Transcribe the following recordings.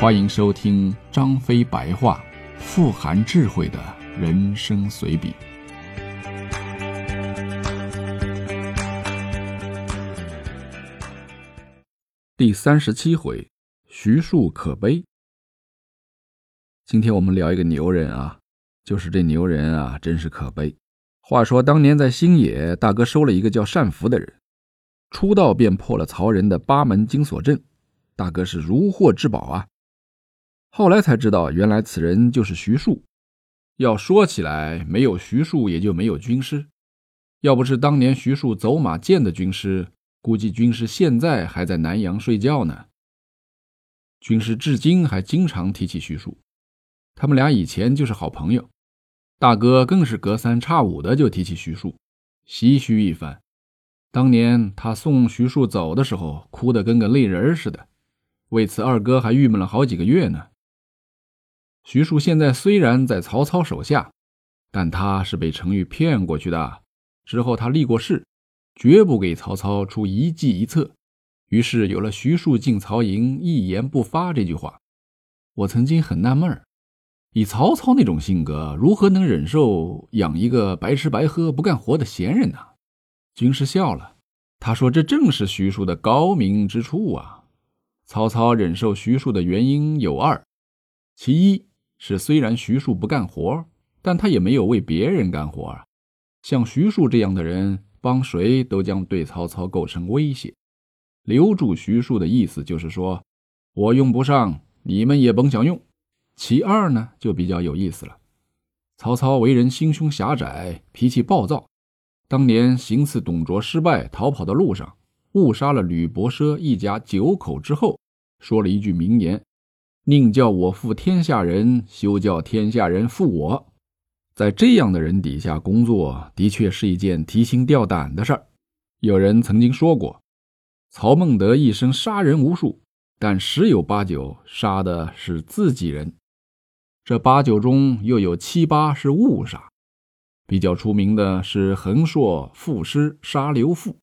欢迎收听张飞白话，富含智慧的人生随笔。第三十七回，徐庶可悲。今天我们聊一个牛人啊，就是这牛人啊，真是可悲。话说当年在新野，大哥收了一个叫单福的人，出道便破了曹仁的八门金锁阵，大哥是如获至宝啊。后来才知道，原来此人就是徐庶。要说起来，没有徐庶，也就没有军师。要不是当年徐庶走马见的军师，估计军师现在还在南阳睡觉呢。军师至今还经常提起徐庶，他们俩以前就是好朋友。大哥更是隔三差五的就提起徐庶，唏嘘一番。当年他送徐庶走的时候，哭得跟个泪人似的，为此二哥还郁闷了好几个月呢。徐庶现在虽然在曹操手下，但他是被程昱骗过去的。之后他立过誓，绝不给曹操出一计一策。于是有了“徐庶进曹营，一言不发”这句话。我曾经很纳闷，以曹操那种性格，如何能忍受养一个白吃白喝不干活的闲人呢？军师笑了，他说：“这正是徐庶的高明之处啊！曹操忍受徐庶的原因有二，其一。”是虽然徐庶不干活，但他也没有为别人干活啊。像徐庶这样的人，帮谁都将对曹操构成威胁。留住徐庶的意思就是说，我用不上，你们也甭想用。其二呢，就比较有意思了。曹操为人心胸狭窄，脾气暴躁。当年行刺董卓失败，逃跑的路上误杀了吕伯奢一家九口之后，说了一句名言。宁叫我负天下人，休叫天下人负我。在这样的人底下工作，的确是一件提心吊胆的事儿。有人曾经说过，曹孟德一生杀人无数，但十有八九杀的是自己人。这八九中又有七八是误杀。比较出名的是横硕赋诗杀刘馥，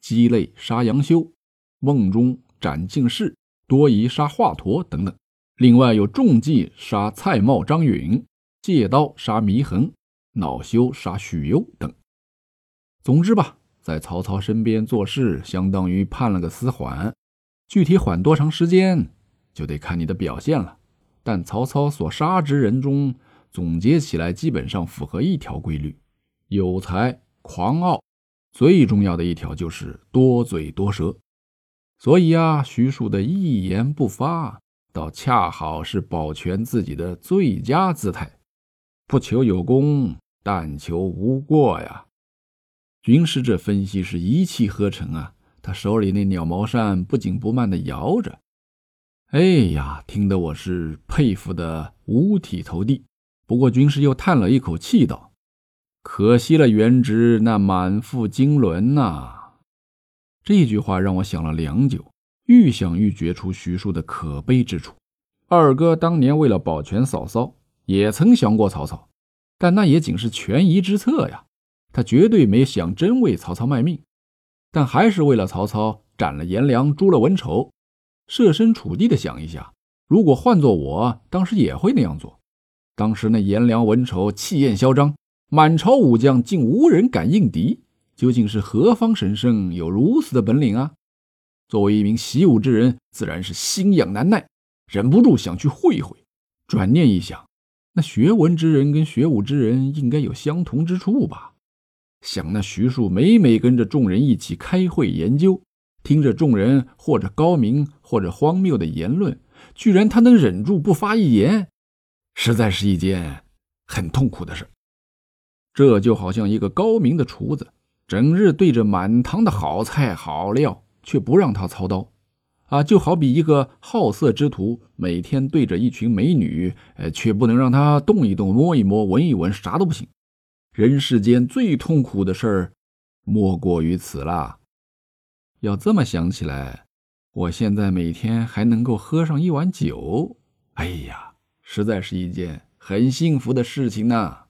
鸡肋杀杨修，梦中斩进士，多疑杀华佗等等。另外有中计杀蔡瑁、张允，借刀杀祢衡，恼羞杀许攸等。总之吧，在曹操身边做事，相当于判了个死缓。具体缓多长时间，就得看你的表现了。但曹操所杀之人中，总结起来基本上符合一条规律：有才、狂傲，最重要的一条就是多嘴多舌。所以啊，徐庶的一言不发。倒恰好是保全自己的最佳姿态，不求有功，但求无过呀。军师这分析是一气呵成啊，他手里那鸟毛扇不紧不慢地摇着，哎呀，听得我是佩服的五体投地。不过军师又叹了一口气道：“可惜了原直那满腹经纶呐。”这句话让我想了良久。愈想愈觉出徐庶的可悲之处。二哥当年为了保全嫂嫂，也曾降过曹操，但那也仅是权宜之策呀。他绝对没想真为曹操卖命，但还是为了曹操斩了颜良，诛了文丑。设身处地的想一下，如果换做我，当时也会那样做。当时那颜良、文丑气焰嚣张，满朝武将竟无人敢应敌，究竟是何方神圣有如此的本领啊？作为一名习武之人，自然是心痒难耐，忍不住想去会会。转念一想，那学文之人跟学武之人应该有相同之处吧？想那徐庶每每跟着众人一起开会研究，听着众人或者高明或者荒谬的言论，居然他能忍住不发一言，实在是一件很痛苦的事。这就好像一个高明的厨子，整日对着满堂的好菜好料。却不让他操刀，啊，就好比一个好色之徒，每天对着一群美女，呃，却不能让他动一动、摸一摸、闻一闻，啥都不行。人世间最痛苦的事儿，莫过于此啦。要这么想起来，我现在每天还能够喝上一碗酒，哎呀，实在是一件很幸福的事情呢。